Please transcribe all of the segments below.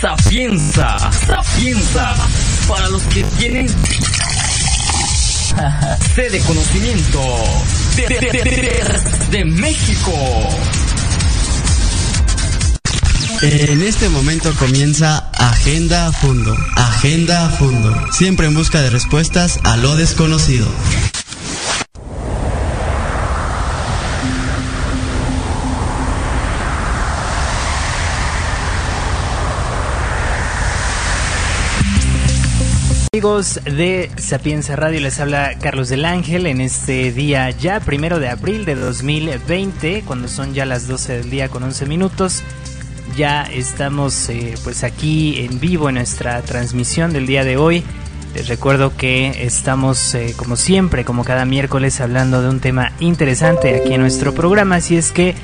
Sapienza, sapienza, para los que tienen sede de conocimiento de, de, México. En este momento comienza Agenda a Fondo. Agenda a Fondo. Siempre en busca de respuestas a lo desconocido. Amigos de Sapienza Radio, les habla Carlos del Ángel en este día ya, primero de abril de 2020, cuando son ya las 12 del día con 11 minutos. Ya estamos eh, pues aquí en vivo en nuestra transmisión del día de hoy. Les recuerdo que estamos eh, como siempre, como cada miércoles, hablando de un tema interesante aquí en nuestro programa. Así es que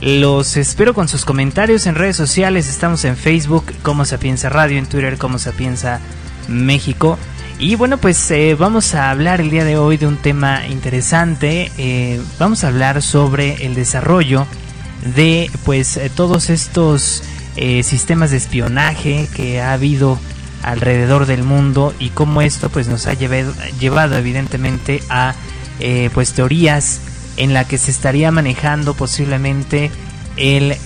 los espero con sus comentarios en redes sociales. Estamos en Facebook como Sapienza Radio, en Twitter como Sapienza México. Y bueno, pues eh, vamos a hablar el día de hoy de un tema interesante. Eh, vamos a hablar sobre el desarrollo de pues eh, todos estos sistemas de espionaje que ha habido alrededor del mundo y cómo esto pues nos ha llevado, llevado evidentemente a pues teorías en la que se estaría manejando posiblemente el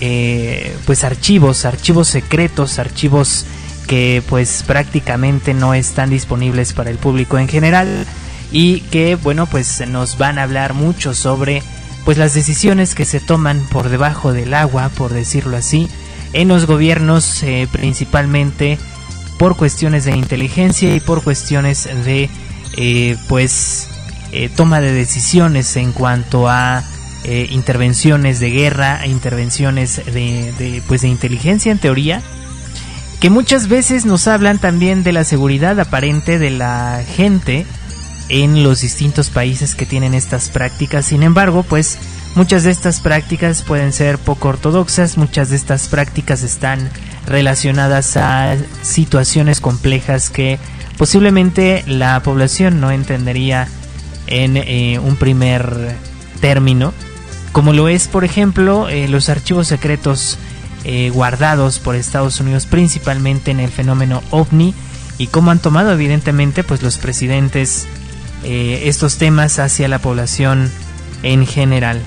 pues archivos archivos secretos archivos que pues prácticamente no están disponibles para el público en general y que bueno pues nos van a hablar mucho sobre pues las decisiones que se toman por debajo del agua por decirlo así en los gobiernos eh, principalmente por cuestiones de inteligencia y por cuestiones de eh, pues eh, toma de decisiones en cuanto a eh, intervenciones de guerra, intervenciones de, de, pues de inteligencia en teoría, que muchas veces nos hablan también de la seguridad aparente de la gente en los distintos países que tienen estas prácticas. Sin embargo, pues muchas de estas prácticas pueden ser poco ortodoxas, muchas de estas prácticas están relacionadas a situaciones complejas que posiblemente la población no entendería en eh, un primer término, como lo es, por ejemplo, eh, los archivos secretos eh, guardados por Estados Unidos principalmente en el fenómeno ovni y cómo han tomado evidentemente pues los presidentes eh, estos temas hacia la población en general.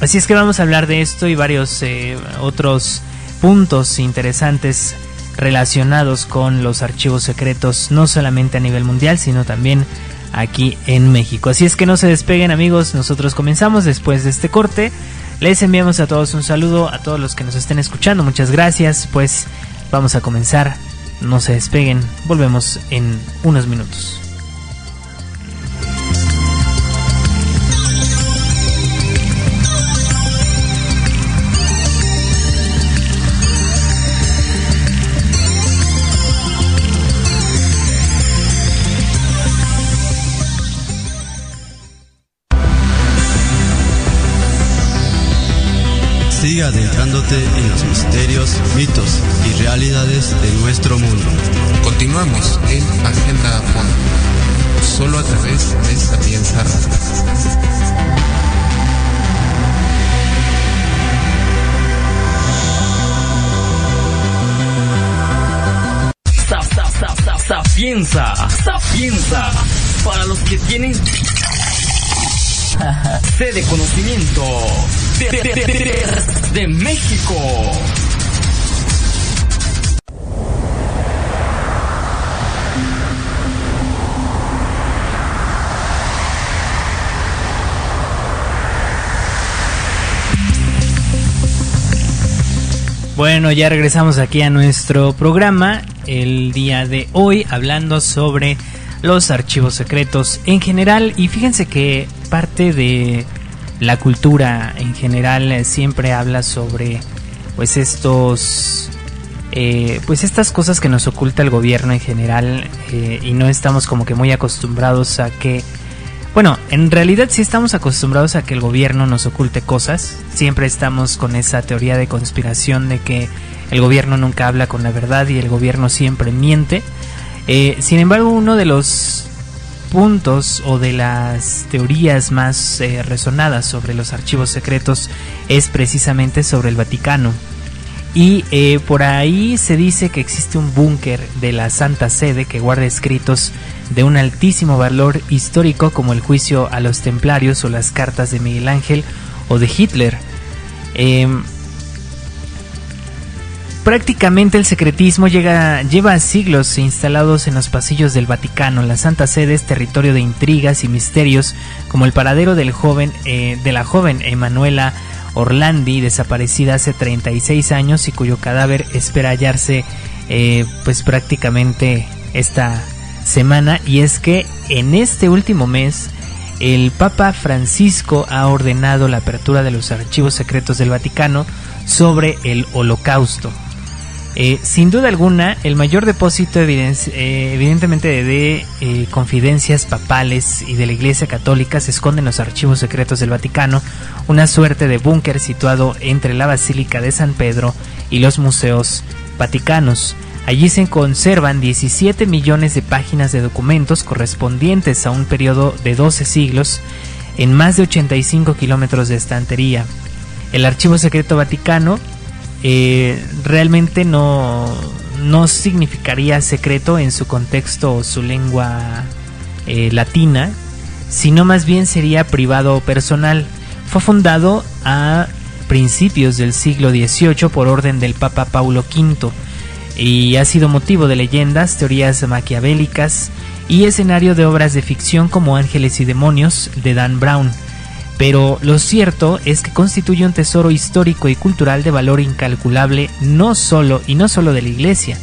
Así es que vamos a hablar de esto y varios eh, otros puntos interesantes relacionados con los archivos secretos, no solamente a nivel mundial, sino también aquí en México. Así es que no se despeguen amigos, nosotros comenzamos después de este corte. Les enviamos a todos un saludo, a todos los que nos estén escuchando, muchas gracias, pues vamos a comenzar, no se despeguen, volvemos en unos minutos. Siga adentrándote en los misterios, mitos y realidades de nuestro mundo. Continuamos en Agenda a Fondo, solo a través de Sapienza Radio. Sa, sa, sa, sa, sapienza, sapienza, para los que tienen sede de conocimiento de, de, México. Bueno, ya regresamos aquí a nuestro programa el día de hoy hablando sobre los archivos secretos en general y fíjense que parte de la cultura en general eh, siempre habla sobre pues estos eh, pues estas cosas que nos oculta el gobierno en general eh, y no estamos como que muy acostumbrados a que bueno, en realidad sí estamos acostumbrados a que el gobierno nos oculte cosas. Siempre estamos con esa teoría de conspiración de que el gobierno nunca habla con la verdad y el gobierno siempre miente. Eh, sin embargo, uno de los puntos o de las teorías más eh, resonadas sobre los archivos secretos es precisamente sobre el Vaticano. Y eh, por ahí se dice que existe un búnker de la Santa Sede que guarda escritos de un altísimo valor histórico como el juicio a los templarios o las cartas de Miguel Ángel o de Hitler. Em, prácticamente el secretismo llega, lleva siglos instalados en los pasillos del Vaticano. La Santa Sede es territorio de intrigas y misterios como el paradero del joven, eh, de la joven Emanuela Orlandi, desaparecida hace 36 años y cuyo cadáver espera hallarse eh, pues prácticamente esta semana. Y es que en este último mes el Papa Francisco ha ordenado la apertura de los archivos secretos del Vaticano sobre el holocausto. Eh, sin duda alguna, el mayor depósito eh, evidentemente de, eh, confidencias papales y de la Iglesia Católica se esconde en los archivos secretos del Vaticano, una suerte de búnker situado entre la Basílica de San Pedro y los museos vaticanos. Allí se conservan 17 millones de páginas de documentos correspondientes a un periodo de 12 siglos en más de 85 kilómetros de estantería. El Archivo Secreto Vaticano eh, realmente no, no significaría secreto en su contexto o su lengua eh, latina, sino más bien sería privado o personal. Fue fundado a principios del siglo XVIII por orden del Papa Paulo V y ha sido motivo de leyendas, teorías maquiavélicas y escenario de obras de ficción como Ángeles y Demonios de Dan Brown pero lo cierto es que constituye un tesoro histórico y cultural de valor incalculable no solo y no solo de la Iglesia.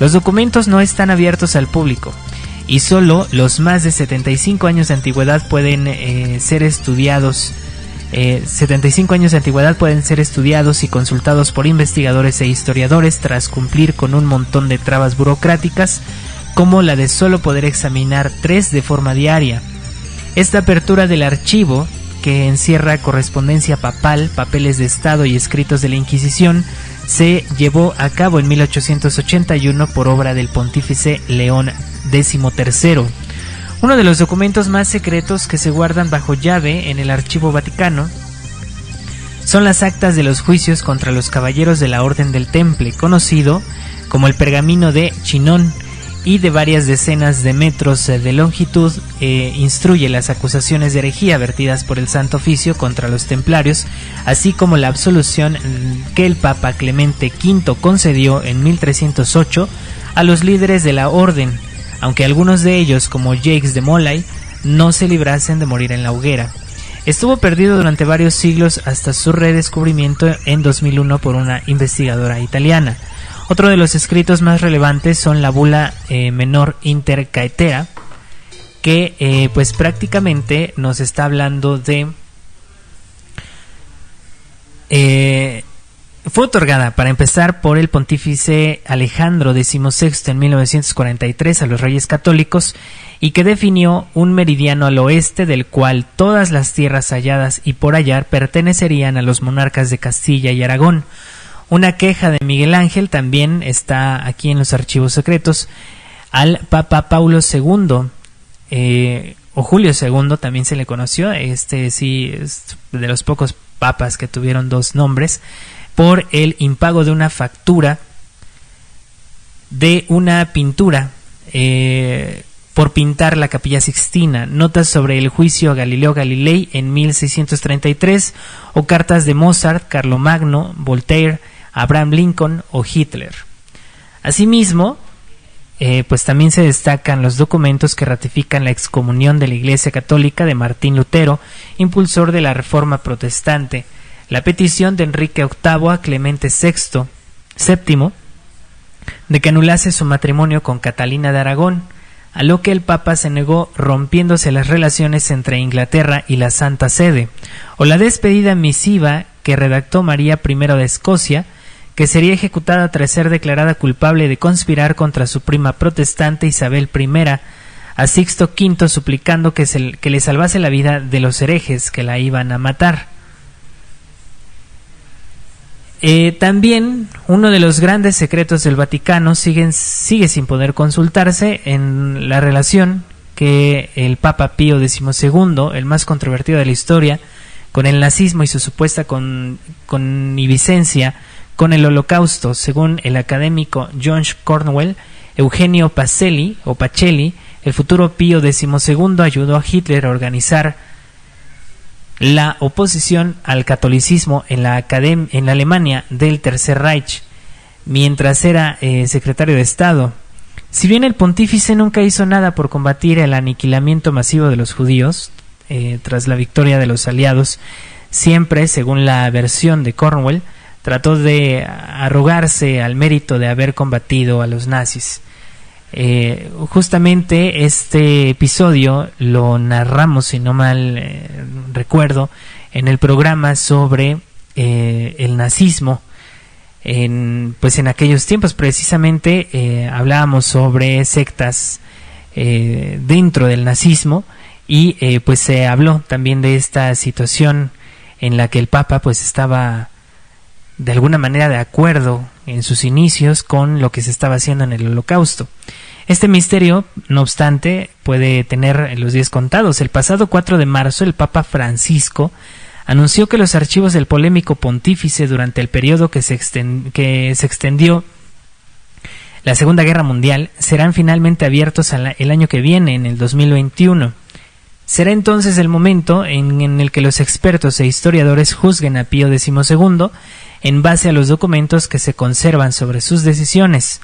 Los documentos no están abiertos al público y solo los más de 75 años de antigüedad pueden eh, ser estudiados. 75 eh, años de antigüedad pueden ser estudiados y consultados por investigadores e historiadores tras cumplir con un montón de trabas burocráticas como la de solo poder examinar tres de forma diaria. Esta apertura del archivo que encierra correspondencia papal, papeles de Estado y escritos de la Inquisición, se llevó a cabo en 1881 por obra del pontífice León XIII. Uno de los documentos más secretos que se guardan bajo llave en el Archivo Vaticano son las actas de los juicios contra los caballeros de la Orden del Temple, conocido como el Pergamino de Chinón, y de varias decenas de metros de longitud eh, instruye las acusaciones de herejía vertidas por el Santo Oficio contra los templarios, así como la absolución mm, que el Papa Clemente V concedió en 1308 a los líderes de la orden, aunque algunos de ellos, como Jacques de Molay, no se librasen de morir en la hoguera. Estuvo perdido durante varios siglos hasta su redescubrimiento en 2001 por una investigadora italiana. Otro de los escritos más relevantes son la bula eh, menor intercaetera, que eh, pues prácticamente nos está hablando de... Eh, fue otorgada, para empezar, por el pontífice Alejandro XVI en 1943 a los reyes católicos y que definió un meridiano al oeste del cual todas las tierras halladas y por hallar pertenecerían a los monarcas de Castilla y Aragón, una queja de Miguel Ángel también está aquí en los archivos secretos al Papa Paulo II. Eh, o Julio II también se le conoció, este sí es de los pocos papas que tuvieron dos nombres, por el impago de una factura de una pintura eh, por pintar la capilla Sixtina, notas sobre el juicio a Galileo Galilei en 1633 o cartas de Mozart, Carlomagno, Voltaire, Abraham Lincoln o Hitler. Asimismo, eh, pues también se destacan los documentos que ratifican la excomunión de la Iglesia Católica de Martín Lutero, impulsor de la Reforma Protestante, la petición de Enrique VIII a Clemente VI, VII de que anulase su matrimonio con Catalina de Aragón, a lo que el Papa se negó rompiéndose las relaciones entre Inglaterra y la Santa Sede, o la despedida misiva que redactó María I de Escocia, que sería ejecutada tras ser declarada culpable de conspirar contra su prima protestante Isabel I, a Sixto V suplicando que, se, que le salvase la vida de los herejes que la iban a matar. Eh, también uno de los grandes secretos del Vaticano sigue sin poder consultarse en la relación que el Papa Pío XII, el más controvertido de la historia, con el nazismo y su supuesta con, conniviscencia con el holocausto. Según el académico John Cornwell, Eugenio Pacelli o Pacelli, el futuro Pío XII ayudó a Hitler a organizar la oposición al catolicismo en la, en la Alemania del Tercer Reich, mientras era eh, secretario de Estado. Si bien el pontífice nunca hizo nada por combatir el aniquilamiento masivo de los judíos, eh, tras la victoria de los aliados, siempre, según la versión de Cornwell, trató de arrogarse al mérito de haber combatido a los nazis. Eh, justamente este episodio lo narramos, si no mal eh, recuerdo, en el programa sobre eh, el nazismo. En, pues en aquellos tiempos precisamente hablábamos sobre sectas dentro del nazismo y pues se habló también de esta situación en la que el Papa pues estaba de alguna manera de acuerdo en sus inicios con lo que se estaba haciendo en el holocausto. Este misterio, no obstante, puede tener los días contados. El pasado 4 de marzo, el Papa Francisco anunció que los archivos del polémico pontífice durante el periodo que se, que se extendió la Segunda Guerra Mundial serán finalmente abiertos el año que viene, en el 2021. Será entonces el momento en, en, el que los expertos e historiadores juzguen a Pío XII en base a los documentos que se conservan sobre sus decisiones.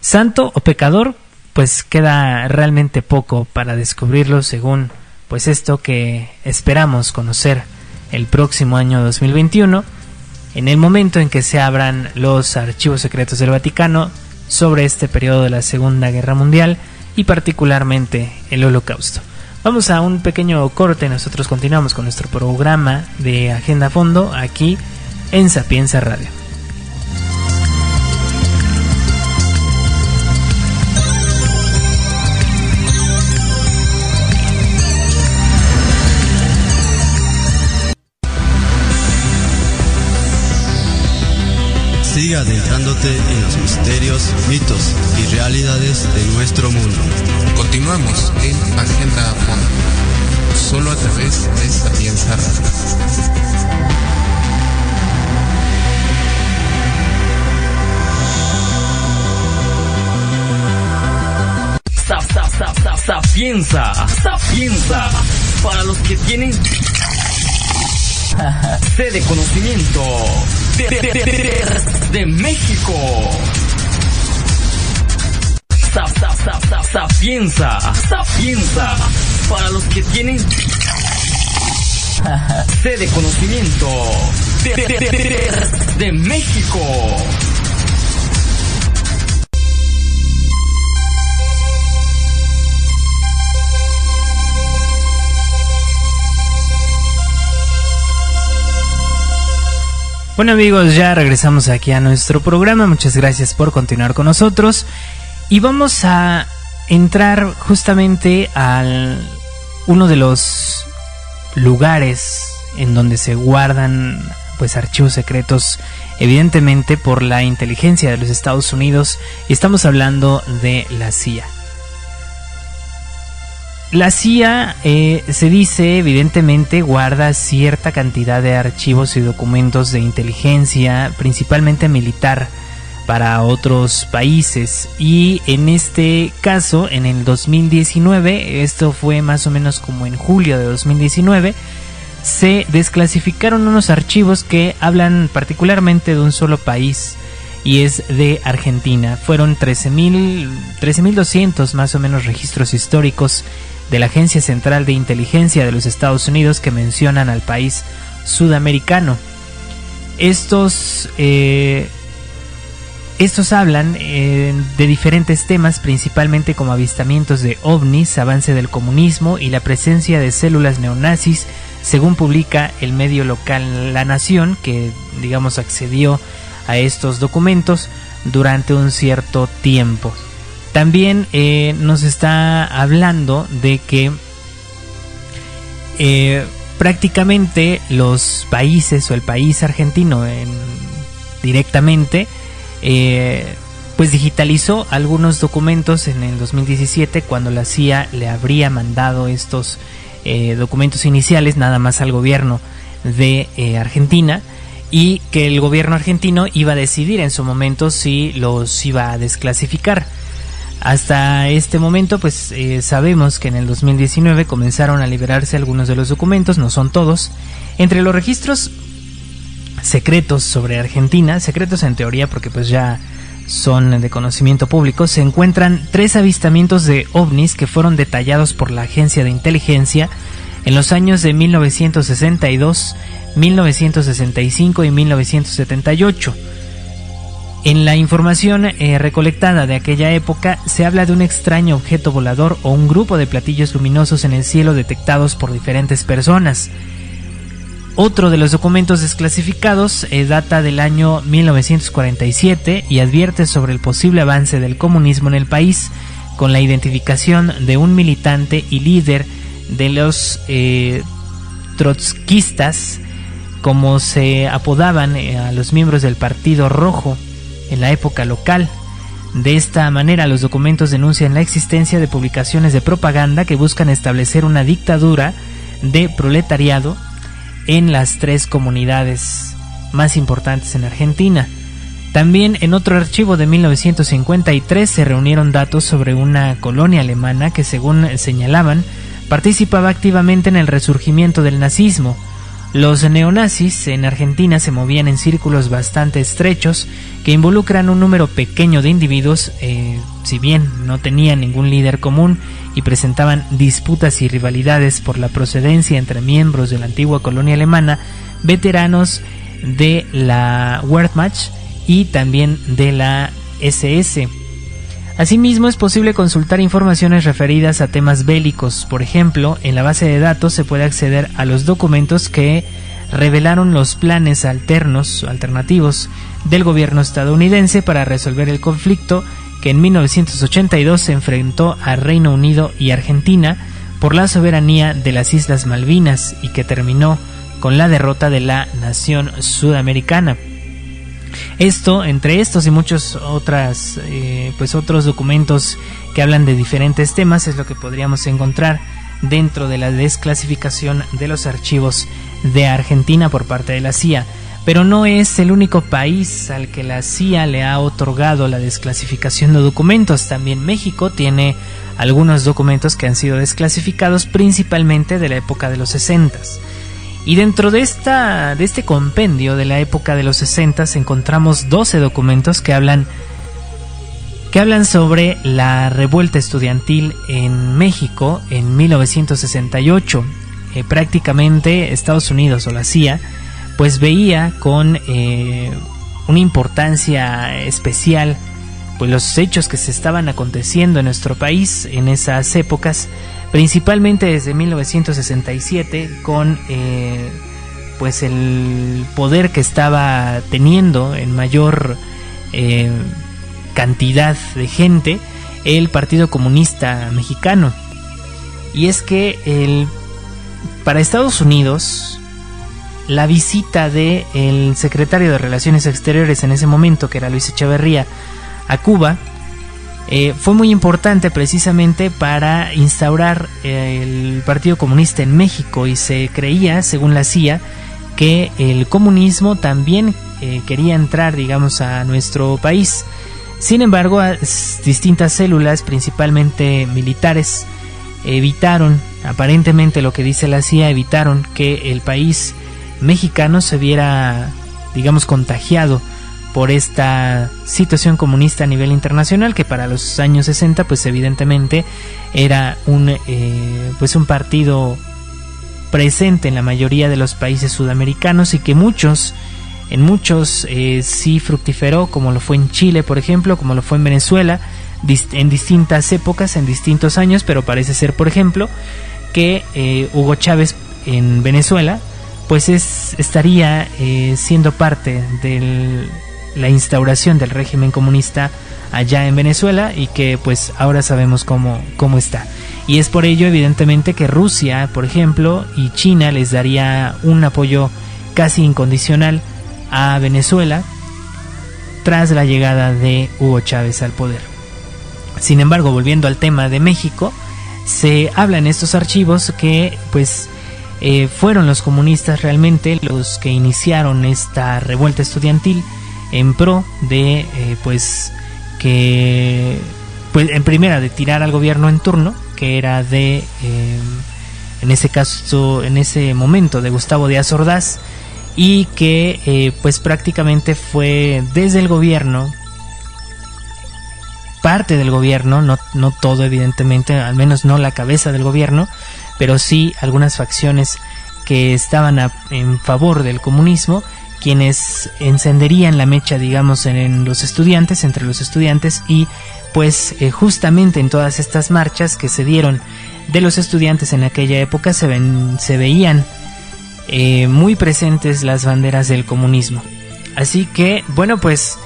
Santo o pecador, pues queda realmente poco para descubrirlo según pues esto que esperamos conocer el próximo año 2021, en el momento en que se abran los archivos secretos del Vaticano sobre este periodo de la Segunda Guerra Mundial y particularmente el Holocausto. Vamos a un pequeño corte, nosotros continuamos con nuestro programa de Agenda Fondo aquí en Sapienza Radio. Sigue adentrándote en los misterios, mitos y realidades de nuestro mundo. Continuamos en Agenda Fondo, solo a través de Sapienza Sapienza, sapienza, para los que tienen sede conocimiento de, México. Sapienza, sapienza, para los que tienen sede conocimiento de México. Bueno amigos, ya regresamos aquí a nuestro programa. Muchas gracias por continuar con nosotros. Y vamos a entrar justamente al uno de los lugares en donde se guardan pues archivos secretos evidentemente por la inteligencia de los Estados Unidos y estamos hablando de la CIA. La CIA eh, se dice evidentemente guarda cierta cantidad de archivos y documentos de inteligencia, principalmente militar, para otros países. Y en este caso, en el 2019, esto fue más o menos como en julio de 2019, se desclasificaron unos archivos que hablan particularmente de un solo país y es de Argentina. Fueron 13.200 13, más o menos registros históricos de la Agencia Central de Inteligencia de los Estados Unidos que mencionan al país sudamericano. Estos, eh, estos hablan eh, de diferentes temas, principalmente como avistamientos de ovnis, avance del comunismo y la presencia de células neonazis, según publica el medio local La Nación, que digamos accedió a estos documentos durante un cierto tiempo. También eh, nos está hablando de que eh, prácticamente los países o el país argentino directamente eh, pues digitalizó algunos documentos en el 2017 cuando la CIA le habría mandado estos documentos iniciales nada más al gobierno de Argentina y que el gobierno argentino iba a decidir en su momento si los iba a desclasificar. Hasta este momento, pues eh, sabemos que en el 2019 comenzaron a liberarse algunos de los documentos, no son todos. Entre los registros secretos sobre Argentina, secretos en teoría porque pues ya son de conocimiento público, se encuentran tres avistamientos de ovnis que fueron detallados por la agencia de inteligencia en los años de 1962, 1965 y 1978. En la información eh, recolectada de aquella época se habla de un extraño objeto volador o un grupo de platillos luminosos en el cielo detectados por diferentes personas. Otro de los documentos desclasificados eh, data del año 1947 y advierte sobre el posible avance del comunismo en el país con la identificación de un militante y líder de los eh, trotskistas, como se apodaban eh, a los miembros del Partido Rojo en la época local. De esta manera, los documentos denuncian la existencia de publicaciones de propaganda que buscan establecer una dictadura de proletariado en las tres comunidades más importantes en Argentina. También en otro archivo de 1953 se reunieron datos sobre una colonia alemana que según señalaban participaba activamente en el resurgimiento del nazismo. Los neonazis en Argentina se movían en círculos bastante estrechos que involucran un número pequeño de individuos, eh, si bien no tenían ningún líder común y presentaban disputas y rivalidades por la procedencia entre miembros de la antigua colonia alemana, veteranos de la Wehrmacht y también de la SS. Asimismo, es posible consultar informaciones referidas a temas bélicos. Por ejemplo, en la base de datos se puede acceder a los documentos que revelaron los planes alternos, alternativos del gobierno estadounidense para resolver el conflicto que en 1982 se enfrentó a Reino Unido y Argentina por la soberanía de las Islas Malvinas y que terminó con la derrota de la nación sudamericana. Esto, entre estos y muchos otras, eh, pues otros documentos que hablan de diferentes temas, es lo que podríamos encontrar dentro de la desclasificación de los archivos de Argentina por parte de la CIA. Pero no es el único país al que la CIA le ha otorgado la desclasificación de documentos. También México tiene algunos documentos que han sido desclasificados principalmente de la época de los 60. Y dentro de, esta, de este compendio de la época de los 60 encontramos 12 documentos que hablan, que hablan sobre la revuelta estudiantil en México en 1968. Eh, prácticamente Estados Unidos o la CIA pues veía con eh, una importancia especial pues los hechos que se estaban aconteciendo en nuestro país en esas épocas principalmente desde 1967 con eh, pues el poder que estaba teniendo en mayor eh, cantidad de gente el Partido Comunista Mexicano. Y es que el para Estados Unidos la visita de el secretario de Relaciones Exteriores en ese momento que era Luis Echeverría a Cuba eh, fue muy importante precisamente para instaurar el Partido Comunista en México y se creía, según la CIA, que el comunismo también eh, quería entrar, digamos, a nuestro país. Sin embargo, distintas células, principalmente militares, evitaron, aparentemente lo que dice la CIA, evitaron que el país mexicano se viera, digamos, contagiado por esta situación comunista a nivel internacional que para los años 60 pues evidentemente era un eh, pues un partido presente en la mayoría de los países sudamericanos y que muchos en muchos eh, sí fructiferó como lo fue en Chile por ejemplo como lo fue en Venezuela en distintas épocas en distintos años pero parece ser por ejemplo que eh, Hugo Chávez en Venezuela pues es, estaría siendo parte del la instauración del régimen comunista allá en Venezuela y que pues ahora sabemos cómo, cómo está. Y es por ello evidentemente que Rusia, por ejemplo, y China les daría un apoyo casi incondicional a Venezuela tras la llegada de Hugo Chávez al poder. Sin embargo, volviendo al tema de México, se habla en estos archivos que pues eh, fueron los comunistas realmente los que iniciaron esta revuelta estudiantil en pro de eh, pues que pues en primera de tirar al gobierno en turno que era de eh, en ese caso en ese momento de Gustavo Díaz Ordaz y que pues prácticamente fue desde el gobierno parte del gobierno no, no todo evidentemente al menos no la cabeza del gobierno pero sí algunas facciones que estaban en favor del comunismo, quienes encenderían la mecha, digamos, en, los estudiantes, entre los estudiantes, y pues eh, justamente en todas estas marchas que se dieron de los estudiantes en aquella época se, ven, se veían eh, muy presentes las banderas del comunismo. Así que, bueno, pues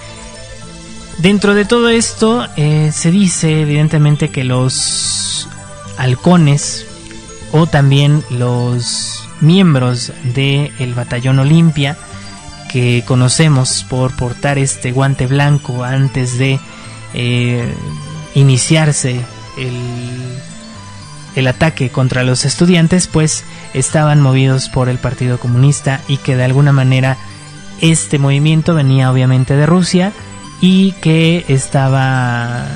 dentro de todo esto eh, se dice evidentemente que los halcones o también los miembros del el batallón Olimpia que conocemos por portar este guante blanco antes de eh, iniciarse el, el ataque contra los estudiantes pues estaban movidos por el Partido Comunista y que de alguna manera este movimiento venía obviamente de Rusia y que estaba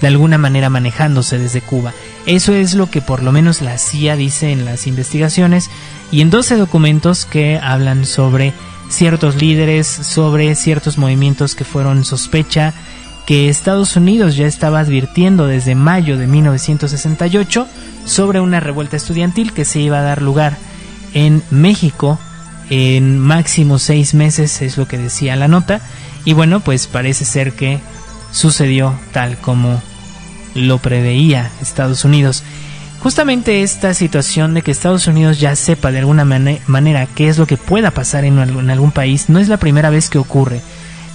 de alguna manera manejándose desde Cuba. Eso es lo que por lo menos la CIA dice en las investigaciones y en 12 documentos que hablan sobre ciertos líderes, sobre ciertos movimientos que fueron sospecha, que Estados Unidos ya estaba advirtiendo desde mayo de 1968 sobre una revuelta estudiantil que se iba a dar lugar en México en máximo seis meses, es lo que decía la nota, y bueno, pues parece ser que sucedió tal como lo preveía Estados Unidos. Justamente esta situación de que Estados Unidos ya sepa de alguna manera qué es lo que pueda pasar en, algún país no es la primera vez que ocurre.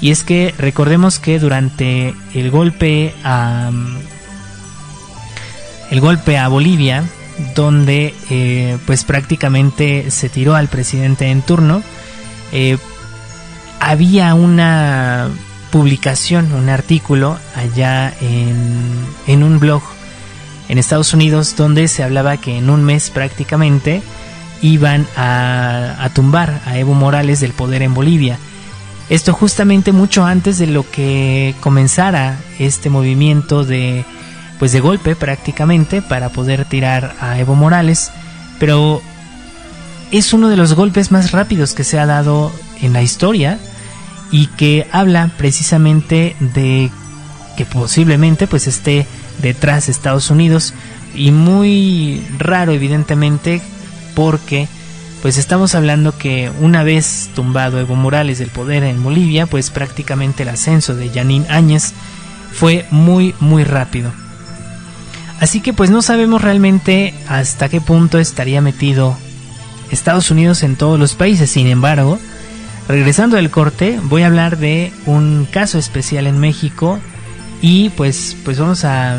Y es que recordemos que durante el golpe a el golpe a Bolivia, donde eh, pues prácticamente se tiró al presidente en turno, eh, había una publicación, un artículo allá en, un blog en Estados Unidos donde se hablaba que en un mes prácticamente iban a, tumbar a Evo Morales del poder en Bolivia. Esto justamente mucho antes de lo que comenzara este movimiento de pues de golpe prácticamente para poder tirar a Evo Morales, pero es uno de los golpes más rápidos que se ha dado en la historia y que habla precisamente de que posiblemente pues esté detrás de Estados Unidos y muy raro evidentemente porque pues estamos hablando que una vez tumbado Evo Morales del poder en Bolivia pues prácticamente el ascenso de Yanin Áñez fue muy muy rápido. Así que pues no sabemos realmente hasta qué punto estaría metido Estados Unidos en todos los países. Sin embargo Regresando del corte, voy a hablar de un caso especial en México y pues pues vamos a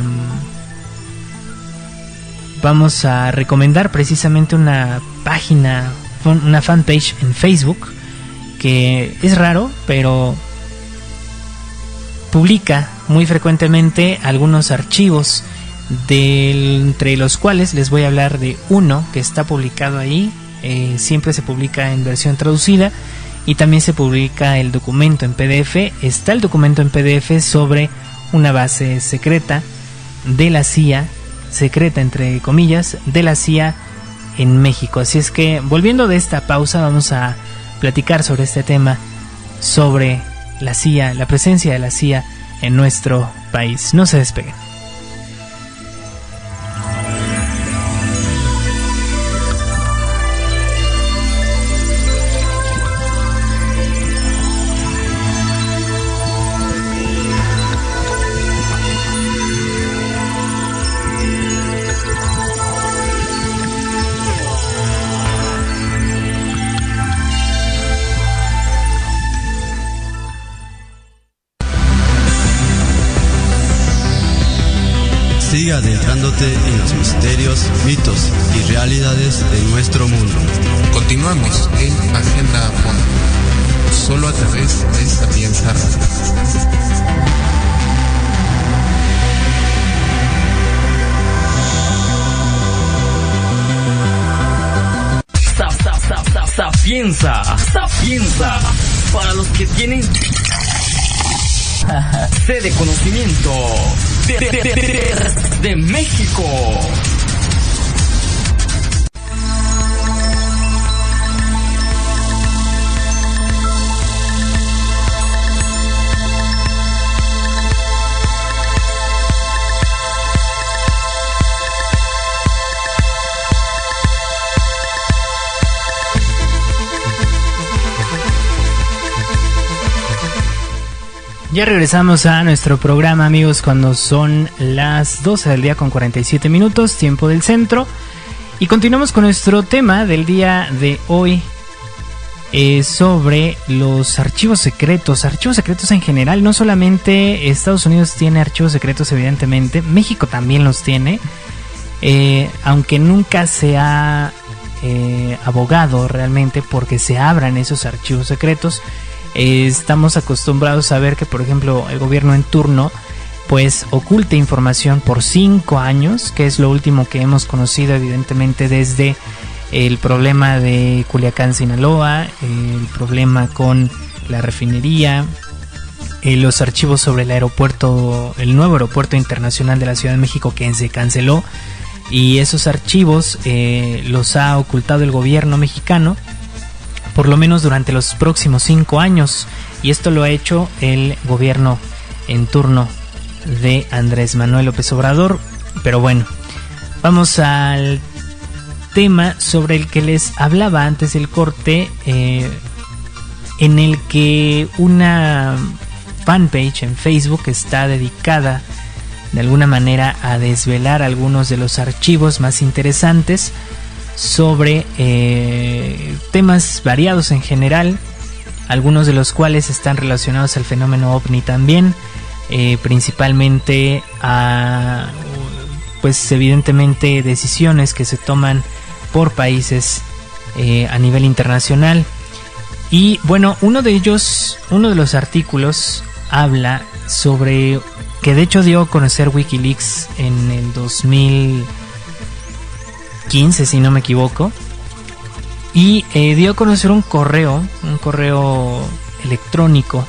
vamos a recomendar precisamente una página, una fanpage en Facebook que es raro, pero publica muy frecuentemente algunos archivos entre los cuales les voy a hablar de uno que está publicado ahí, eh, siempre se publica en versión traducida y también se publica el documento en PDF. Está el documento en PDF sobre una base secreta de la CIA, secreta entre comillas, de la CIA en México. Así es que volviendo de esta pausa vamos a platicar sobre este tema, sobre la CIA, la presencia de la CIA en nuestro país. No se despeguen. Adentrándote en los misterios, mitos y realidades de nuestro mundo. Continuamos en Agenda a Fondo, solo a través de Sapienza Sapienza, Sapienza, para los que tienen sede de México. Ya regresamos a nuestro programa, amigos, cuando son las 12 del día con 47 minutos, tiempo del centro. Y continuamos con nuestro tema del día de hoy eh, sobre los archivos secretos. Archivos secretos en general, no solamente Estados Unidos tiene archivos secretos, evidentemente, México también los tiene. Eh, aunque nunca se ha eh, abogado realmente porque se abran esos archivos secretos estamos acostumbrados a ver que, por ejemplo, el gobierno en turno pues oculta información por cinco años, que es lo último que hemos conocido evidentemente desde el problema de Culiacán, Sinaloa, el problema con la refinería, eh, los archivos sobre el aeropuerto, el nuevo aeropuerto internacional de la Ciudad de México que se canceló y esos archivos eh, los ha ocultado el gobierno mexicano por lo menos durante los próximos cinco años. Y esto lo ha hecho el gobierno en turno de Andrés Manuel López Obrador. Pero bueno, vamos al tema sobre el que les hablaba antes del corte, eh, en el que una fanpage en Facebook está dedicada de alguna manera a desvelar algunos de los archivos más interesantes sobre eh, temas variados en general, algunos de los cuales están relacionados al fenómeno ovni también, eh, principalmente a, pues evidentemente decisiones que se toman por países eh, a nivel internacional. Y bueno, uno de ellos, uno de los artículos habla sobre que de hecho dio a conocer Wikileaks en el 2000 15 si no me equivoco. Y eh, dio a conocer un correo, un correo electrónico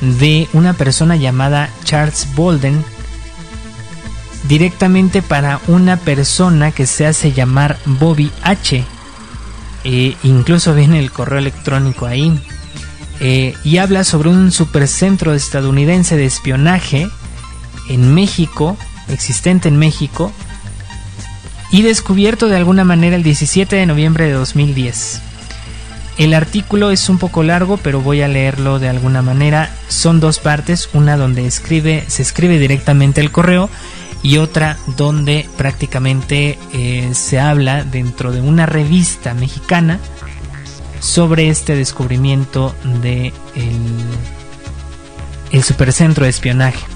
de una persona llamada Charles Bolden directamente para una persona que se hace llamar Bobby H. Eh, incluso viene el correo electrónico ahí. Eh, y habla sobre un supercentro estadounidense de espionaje en México, existente en México, y descubierto de alguna manera el 17 de noviembre de 2010. El artículo es un poco largo, pero voy a leerlo de alguna manera. Son dos partes, una donde se escribe directamente el correo y otra donde prácticamente eh, se habla dentro de una revista mexicana sobre este descubrimiento de el supercentro de espionaje.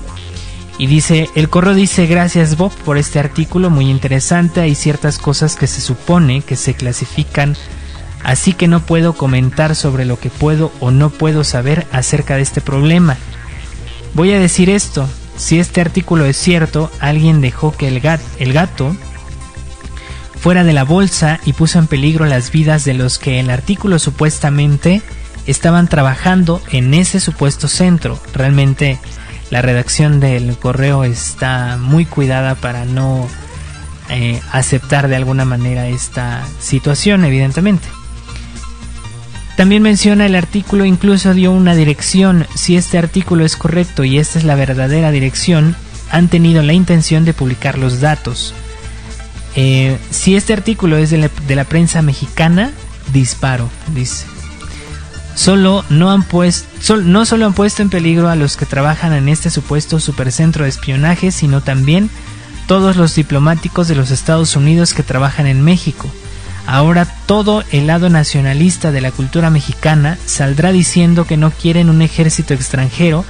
Y dice, el correo dice, gracias Bob por este artículo muy interesante, hay ciertas cosas que se supone que se clasifican, así que no puedo comentar sobre lo que puedo o no puedo saber acerca de este problema. Voy a decir esto, si este artículo es cierto, alguien dejó que el, el gato fuera de la bolsa y puso en peligro las vidas de los que el artículo supuestamente estaban trabajando en ese supuesto centro. Realmente la redacción del correo está muy cuidada para no eh, aceptar de alguna manera esta situación, evidentemente. También menciona el artículo, incluso dio una dirección. Si este artículo es correcto y esta es la verdadera dirección, han tenido la intención de publicar los datos. Eh, si este artículo es de la prensa mexicana, disparo, dice. Solo no, han puesto, no solo han puesto en peligro a los que trabajan en este supuesto supercentro de espionaje, sino también todos los diplomáticos de los Estados Unidos que trabajan en México. Ahora todo el lado nacionalista de la cultura mexicana saldrá diciendo que no quieren un ejército extranjero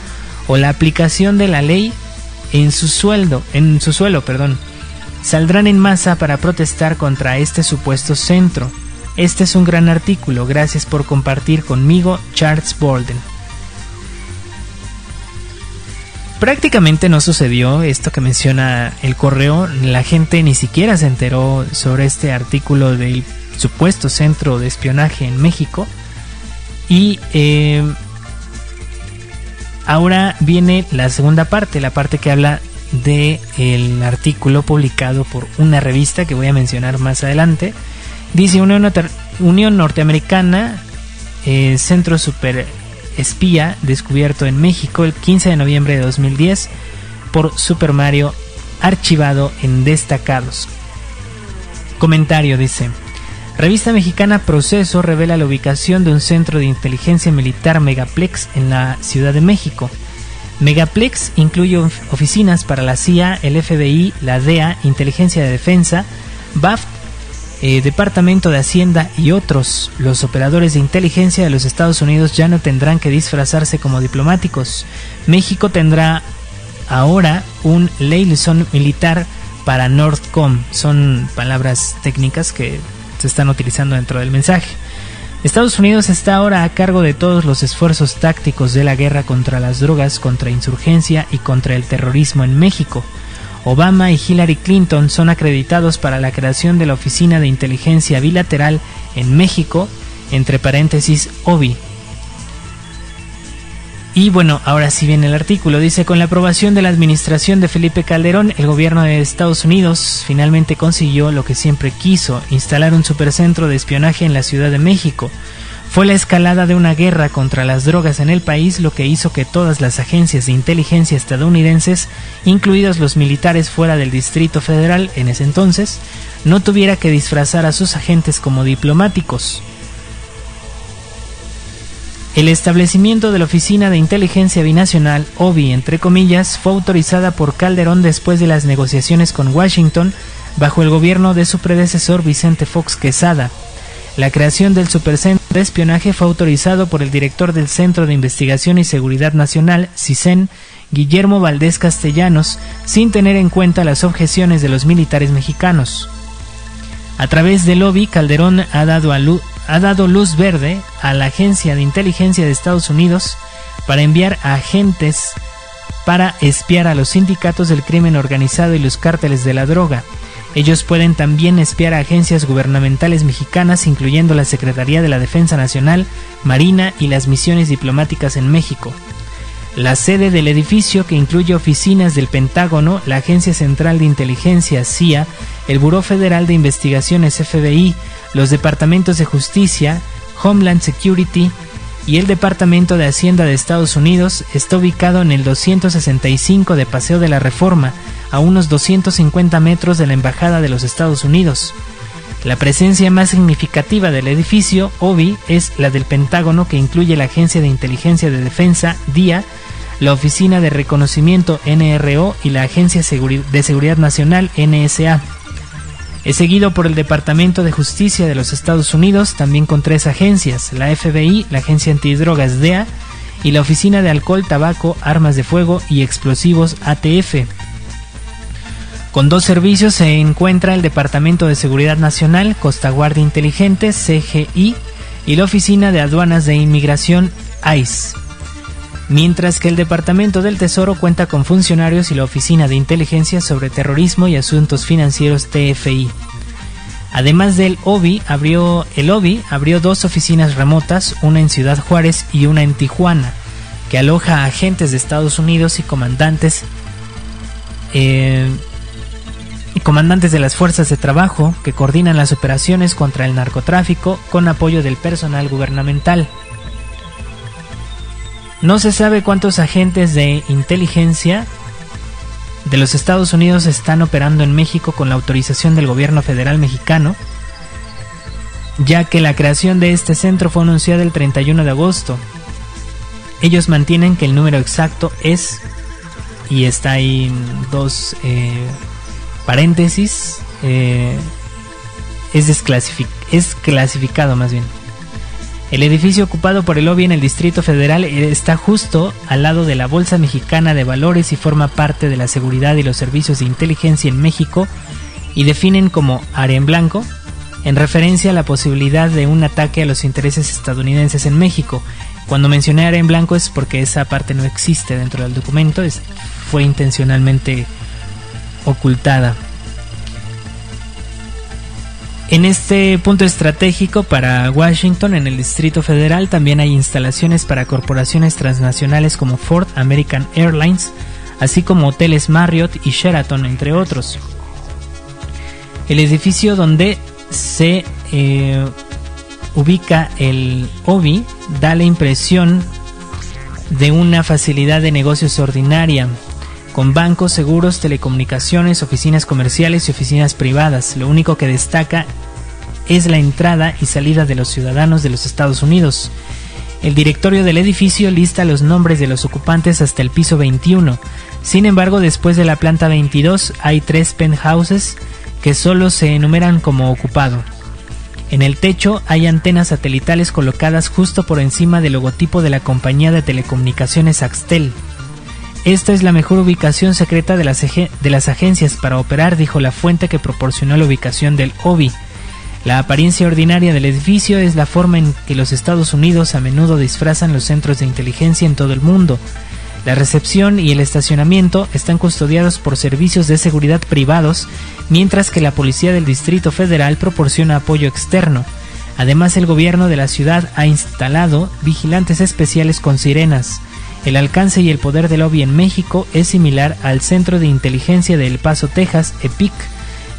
o la aplicación de la ley en su sueldo, en su suelo, perdón. Saldrán en masa para protestar contra este supuesto centro. Este es un gran artículo, gracias por compartir conmigo Charles Bolden. Prácticamente no sucedió esto que menciona el correo, la gente ni siquiera se enteró sobre este artículo del supuesto centro de espionaje en México. Y eh, ahora viene la segunda parte, la parte que habla de el artículo publicado por una revista que voy a mencionar más adelante. Dice Unión, Norteamericana, eh, Centro Super Espía, descubierto en México el 15 de noviembre de 2010 por Super Mario, archivado en destacados. Comentario dice. Revista mexicana Proceso revela la ubicación de un centro de inteligencia militar Megaplex en la Ciudad de México. Megaplex incluye oficinas para la CIA, el FBI, la DEA, Inteligencia de Defensa, BAFT, eh, Departamento de Hacienda y otros. Los operadores de inteligencia de los Estados Unidos ya no tendrán que disfrazarse como diplomáticos. México tendrá ahora un liaison militar para Nordcom. Son palabras técnicas que se están utilizando dentro del mensaje. Estados Unidos está ahora a cargo de todos los esfuerzos tácticos de la guerra contra las drogas, contra insurgencia y contra el terrorismo en México. Obama y Hillary Clinton son acreditados para la creación de la Oficina de Inteligencia Bilateral en México, entre paréntesis OBI, y bueno, ahora sí viene el artículo. Dice, con la aprobación de la administración de Felipe Calderón, el gobierno de Estados Unidos finalmente consiguió lo que siempre quiso, instalar un supercentro de espionaje en la Ciudad de México. Fue la escalada de una guerra contra las drogas en el país lo que hizo que todas las agencias de inteligencia estadounidenses, incluidos los militares fuera del Distrito Federal en ese entonces, no tuviera que disfrazar a sus agentes como diplomáticos. El establecimiento de la Oficina de Inteligencia Binacional, OBI entre comillas, fue autorizada por Calderón después de las negociaciones con Washington bajo el gobierno de su predecesor Vicente Fox Quesada. La creación del Supercentro de Espionaje fue autorizado por el director del Centro de Investigación y Seguridad Nacional, CISEN, Guillermo Valdés Castellanos, sin tener en cuenta las objeciones de los militares mexicanos. A través del lobby, Calderón ha dado, luz, ha dado luz verde a la Agencia de Inteligencia de Estados Unidos para enviar agentes para espiar a los sindicatos del crimen organizado y los cárteles de la droga. Ellos pueden también espiar a agencias gubernamentales mexicanas, incluyendo la Secretaría de la Defensa Nacional, Marina y las misiones diplomáticas en México. La sede del edificio, que incluye oficinas del Pentágono, la Agencia Central de Inteligencia CIA, el Buró Federal de Investigaciones FBI, los departamentos de Justicia, Homeland Security y el Departamento de Hacienda de Estados Unidos está ubicado en el 265 de Paseo de la Reforma, a unos 250 metros de la Embajada de los Estados Unidos. La presencia más significativa del edificio, OBI, es la del Pentágono que incluye la Agencia de Inteligencia de Defensa, DIA, la Oficina de Reconocimiento NRO y la Agencia de Seguridad Nacional NSA. Es seguido por el Departamento de Justicia de los Estados Unidos, también con tres agencias, la FBI, la Agencia Antidrogas DEA y la Oficina de Alcohol, Tabaco, Armas de Fuego y Explosivos ATF. Con dos servicios se encuentra el Departamento de Seguridad Nacional, Costa Guardia Inteligente, CGI, y la Oficina de Aduanas de Inmigración, ICE. Mientras que el Departamento del Tesoro cuenta con funcionarios y la Oficina de Inteligencia sobre Terrorismo y Asuntos Financieros TFI. Además del OBI, abrió, el OBI abrió dos oficinas remotas, una en Ciudad Juárez y una en Tijuana, que aloja a agentes de Estados Unidos y comandantes eh, y comandantes de las fuerzas de trabajo que coordinan las operaciones contra el narcotráfico con apoyo del personal gubernamental. No se sabe cuántos agentes de inteligencia de los Estados Unidos están operando en México con la autorización del gobierno federal mexicano, ya que la creación de este centro fue anunciada el 31 de agosto. Ellos mantienen que el número exacto es, y está ahí dos eh, paréntesis, eh, es, es clasificado más bien. El edificio ocupado por el lobby en el Distrito Federal está justo al lado de la Bolsa Mexicana de Valores y forma parte de la seguridad y los servicios de inteligencia en México y definen como área en blanco en referencia a la posibilidad de un ataque a los intereses estadounidenses en México. Cuando mencioné área en blanco es porque esa parte no existe dentro del documento, es, fue intencionalmente ocultada. En este punto estratégico para Washington, en el Distrito Federal, también hay instalaciones para corporaciones transnacionales como Ford, American Airlines, así como hoteles Marriott y Sheraton, entre otros. El edificio donde se eh, ubica el OBI da la impresión de una facilidad de negocios ordinaria, con bancos, seguros, telecomunicaciones, oficinas comerciales y oficinas privadas. Lo único que destaca es la entrada y salida de los ciudadanos de los Estados Unidos. El directorio del edificio lista los nombres de los ocupantes hasta el piso 21. Sin embargo, después de la planta 22 hay tres penthouses que solo se enumeran como ocupado. En el techo hay antenas satelitales colocadas justo por encima del logotipo de la compañía de telecomunicaciones Axtel. Esta es la mejor ubicación secreta de las, agencias para operar, dijo la fuente que proporcionó la ubicación del OBI. La apariencia ordinaria del edificio es la forma en que los Estados Unidos a menudo disfrazan los centros de inteligencia en todo el mundo. La recepción y el estacionamiento están custodiados por servicios de seguridad privados, mientras que la Policía del Distrito Federal proporciona apoyo externo. Además, el gobierno de la ciudad ha instalado vigilantes especiales con sirenas. El alcance y el poder del lobby en México es similar al Centro de Inteligencia de El Paso, Texas, EPIC,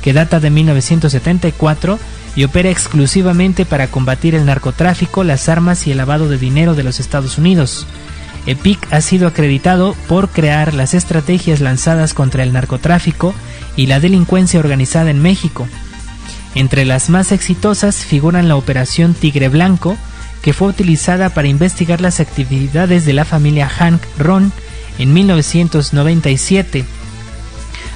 que data de 1974 y opera exclusivamente para combatir el narcotráfico, las armas y el lavado de dinero de los Estados Unidos. EPIC ha sido acreditado por crear las estrategias lanzadas contra el narcotráfico y la delincuencia organizada en México. Entre las más exitosas figuran la Operación Tigre Blanco, que fue utilizada para investigar las actividades de la familia Hank Ron en 1997,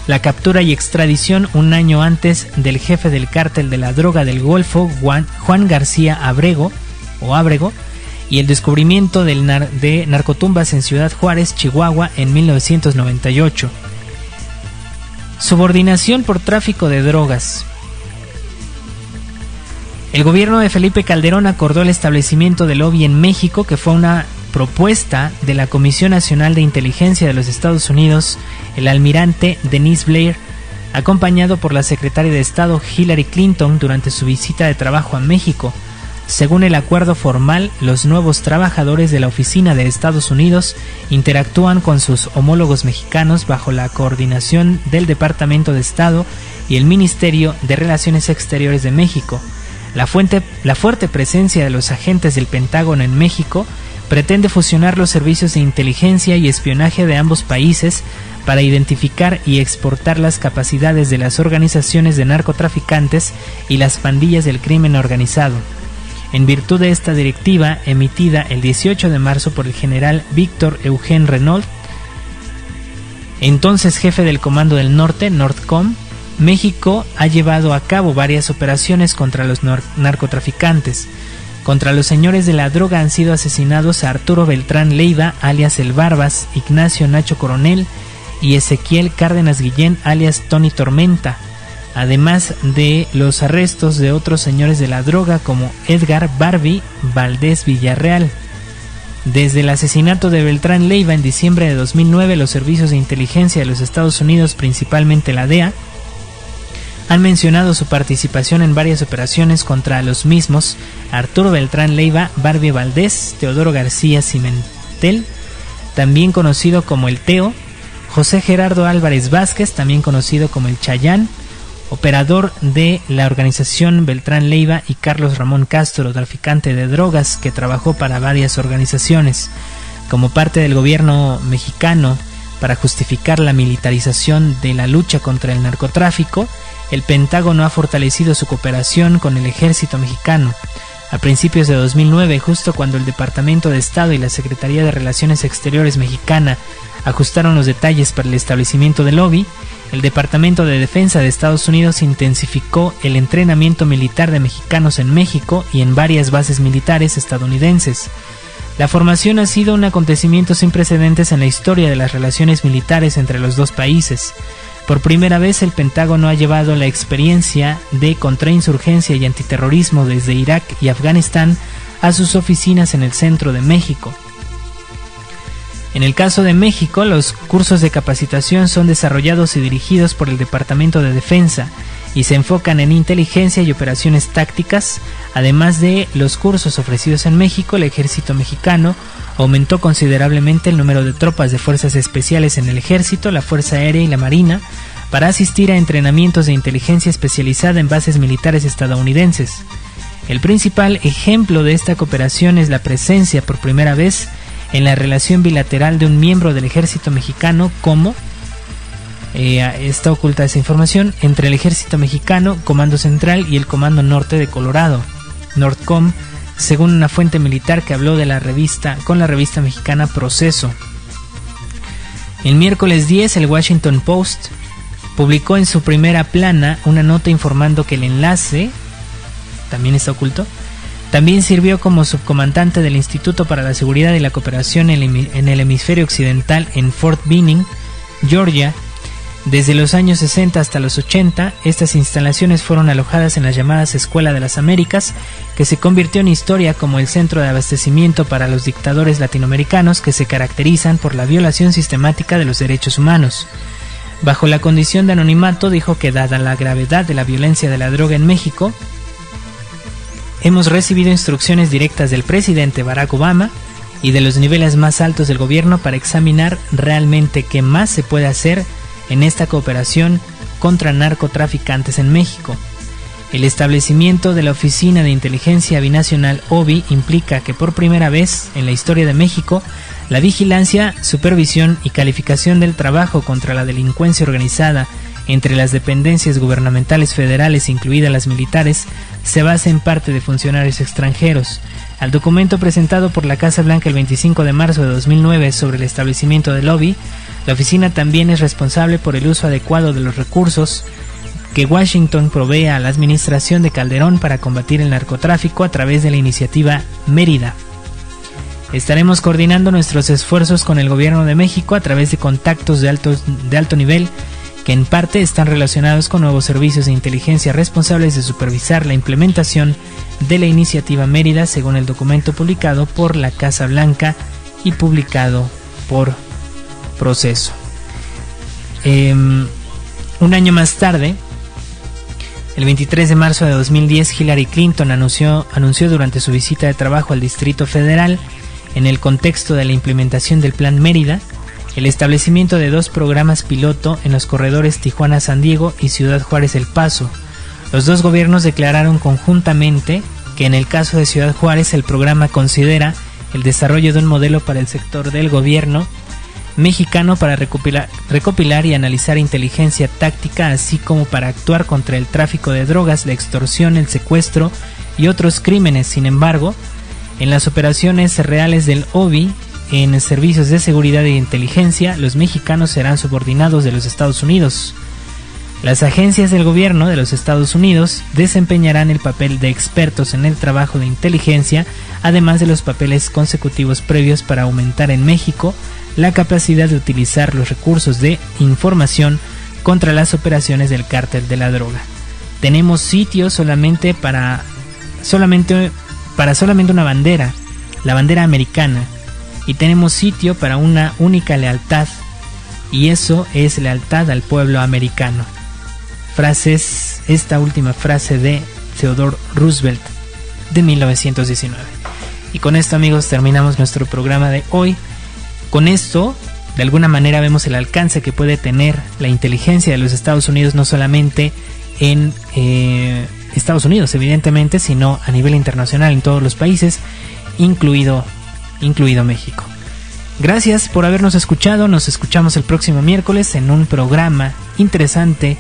la captura y extradición un año antes del jefe del cártel de la droga del Golfo, Juan, García Abrego, o Abrego, y el descubrimiento de narcotumbas en Ciudad Juárez, Chihuahua, en 1998. Subordinación por tráfico de drogas. El gobierno de Felipe Calderón acordó el establecimiento del lobby en México, que fue una propuesta de la Comisión Nacional de Inteligencia de los Estados Unidos, el almirante Denise Blair, acompañado por la secretaria de Estado Hillary Clinton durante su visita de trabajo a México, según el acuerdo formal, los nuevos trabajadores de la Oficina de Estados Unidos interactúan con sus homólogos mexicanos bajo la coordinación del Departamento de Estado y el Ministerio de Relaciones Exteriores de México. La, fuerte presencia de los agentes del Pentágono en México pretende fusionar los servicios de inteligencia y espionaje de ambos países para identificar y exportar las capacidades de las organizaciones de narcotraficantes y las pandillas del crimen organizado. En virtud de esta directiva emitida el 18 de marzo por el general Víctor Eugène Renault, entonces jefe del Comando del Norte, Nordcom, México ha llevado a cabo varias operaciones contra los narcotraficantes. Contra los señores de la droga han sido asesinados a Arturo Beltrán Leiva, alias El Barbas, Ignacio Nacho Coronel y Ezequiel Cárdenas Guillén, alias Tony Tormenta además de los arrestos de otros señores de la droga como Edgar Barbie Valdés Villarreal. Desde el asesinato de Beltrán Leiva en diciembre de 2009, los servicios de inteligencia de los Estados Unidos, principalmente la DEA, han mencionado su participación en varias operaciones contra los mismos Arturo Beltrán Leiva, Barbie Valdés, Teodoro García Cimentel, también conocido como el Teo, José Gerardo Álvarez Vázquez, también conocido como el Chayán, operador de la organización Beltrán Leiva y Carlos Ramón Castro, traficante de drogas que trabajó para varias organizaciones. Como parte del gobierno mexicano para justificar la militarización de la lucha contra el narcotráfico, el Pentágono ha fortalecido su cooperación con el ejército mexicano. A principios de 2009, justo cuando el Departamento de Estado y la Secretaría de Relaciones Exteriores mexicana ajustaron los detalles para el establecimiento del lobby, el Departamento de Defensa de Estados Unidos intensificó el entrenamiento militar de mexicanos en México y en varias bases militares estadounidenses. La formación ha sido un acontecimiento sin precedentes en la historia de las relaciones militares entre los dos países. Por primera vez el Pentágono ha llevado la experiencia de contrainsurgencia y antiterrorismo desde Irak y Afganistán a sus oficinas en el centro de México. En el caso de México, los cursos de capacitación son desarrollados y dirigidos por el Departamento de Defensa. Y se enfocan en inteligencia y operaciones tácticas. Además de los cursos ofrecidos en México, el ejército mexicano aumentó considerablemente el número de tropas de fuerzas especiales en el ejército, la Fuerza Aérea y la Marina para asistir a entrenamientos de inteligencia especializada en bases militares estadounidenses. El principal ejemplo de esta cooperación es la presencia por primera vez en la relación bilateral de un miembro del ejército mexicano como eh, está oculta esa información entre el ejército mexicano, Comando Central y el Comando Norte de Colorado, Nordcom, según una fuente militar que habló de la revista con la revista mexicana Proceso. El miércoles 10 el Washington Post publicó en su primera plana una nota informando que el enlace también está oculto. También sirvió como subcomandante del Instituto para la Seguridad y la Cooperación en el Hemisferio Occidental en Fort Benning, Georgia. Desde los años 60 hasta los 80, estas instalaciones fueron alojadas en las llamadas Escuela de las Américas, que se convirtió en historia como el centro de abastecimiento para los dictadores latinoamericanos que se caracterizan por la violación sistemática de los derechos humanos. Bajo la condición de anonimato dijo que dada la gravedad de la violencia de la droga en México, hemos recibido instrucciones directas del presidente Barack Obama y de los niveles más altos del gobierno para examinar realmente qué más se puede hacer en esta cooperación contra narcotraficantes en México. El establecimiento de la Oficina de Inteligencia Binacional OBI implica que por primera vez en la historia de México, la vigilancia, supervisión y calificación del trabajo contra la delincuencia organizada entre las dependencias gubernamentales federales, incluidas las militares, se basa en parte de funcionarios extranjeros. Al documento presentado por la Casa Blanca el 25 de marzo de 2009 sobre el establecimiento del lobby, la oficina también es responsable por el uso adecuado de los recursos que Washington provee a la administración de Calderón para combatir el narcotráfico a través de la iniciativa Mérida. Estaremos coordinando nuestros esfuerzos con el gobierno de México a través de contactos de, de alto nivel que en parte están relacionados con nuevos servicios de inteligencia responsables de supervisar la implementación de la iniciativa Mérida según el documento publicado por la Casa Blanca y publicado por Proceso. Em, un año más tarde, el 23 de marzo de 2010, Hillary Clinton anunció, anunció durante su visita de trabajo al Distrito Federal, en el contexto de la implementación del Plan Mérida, el establecimiento de dos programas piloto en los corredores Tijuana-San Diego y Ciudad Juárez-El Paso. Los dos gobiernos declararon conjuntamente que en el caso de Ciudad Juárez el programa considera el desarrollo de un modelo para el sector del gobierno mexicano para recopilar, y analizar inteligencia táctica, así como para actuar contra el tráfico de drogas, la extorsión, el secuestro y otros crímenes. Sin embargo, en las operaciones reales del OBI, en servicios de seguridad e inteligencia, los mexicanos serán subordinados de los Estados Unidos. Las agencias del gobierno de los Estados Unidos desempeñarán el papel de expertos en el trabajo de inteligencia, además de los papeles consecutivos previos para aumentar en México la capacidad de utilizar los recursos de información contra las operaciones del cártel de la droga. Tenemos sitios solamente para solamente para solamente una bandera, la bandera americana, y tenemos sitio para una única lealtad, y eso es lealtad al pueblo americano. Frases, esta última frase de Theodore Roosevelt de 1919. Y con esto amigos terminamos nuestro programa de hoy. Con esto, de alguna manera vemos el alcance que puede tener la inteligencia de los Estados Unidos, no solamente en eh, Estados Unidos, evidentemente, sino a nivel internacional en todos los países, incluido, incluido México. Gracias por habernos escuchado, nos escuchamos el próximo miércoles en un programa interesante,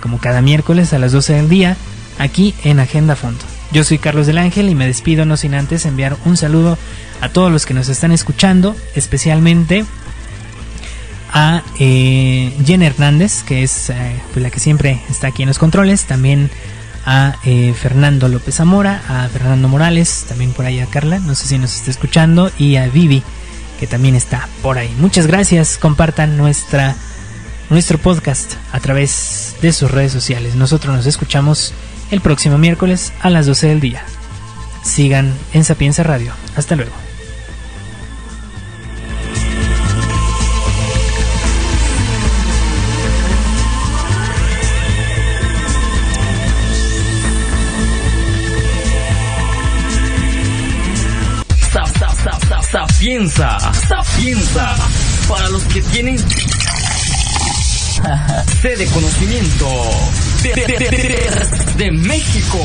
como cada miércoles a las 12 del día, aquí en Agenda Fondo. Yo soy Carlos del Ángel y me despido no sin antes enviar un saludo a todos los que nos están escuchando, especialmente a eh, Jen Hernández, que es eh, pues, la que siempre está aquí en los controles, también a eh, Fernando López Zamora, a Fernando Morales, también por ahí a Carla, no sé si nos está escuchando, y a Vivi, que también está por ahí. Muchas gracias, compartan nuestra, nuestro podcast a través de sus redes sociales. Nosotros nos escuchamos el próximo miércoles a las 12 del día. Sigan en Sapienza Radio. Hasta luego. Sapienza. Sapienza. Para los que tienen C de conocimiento de, de México.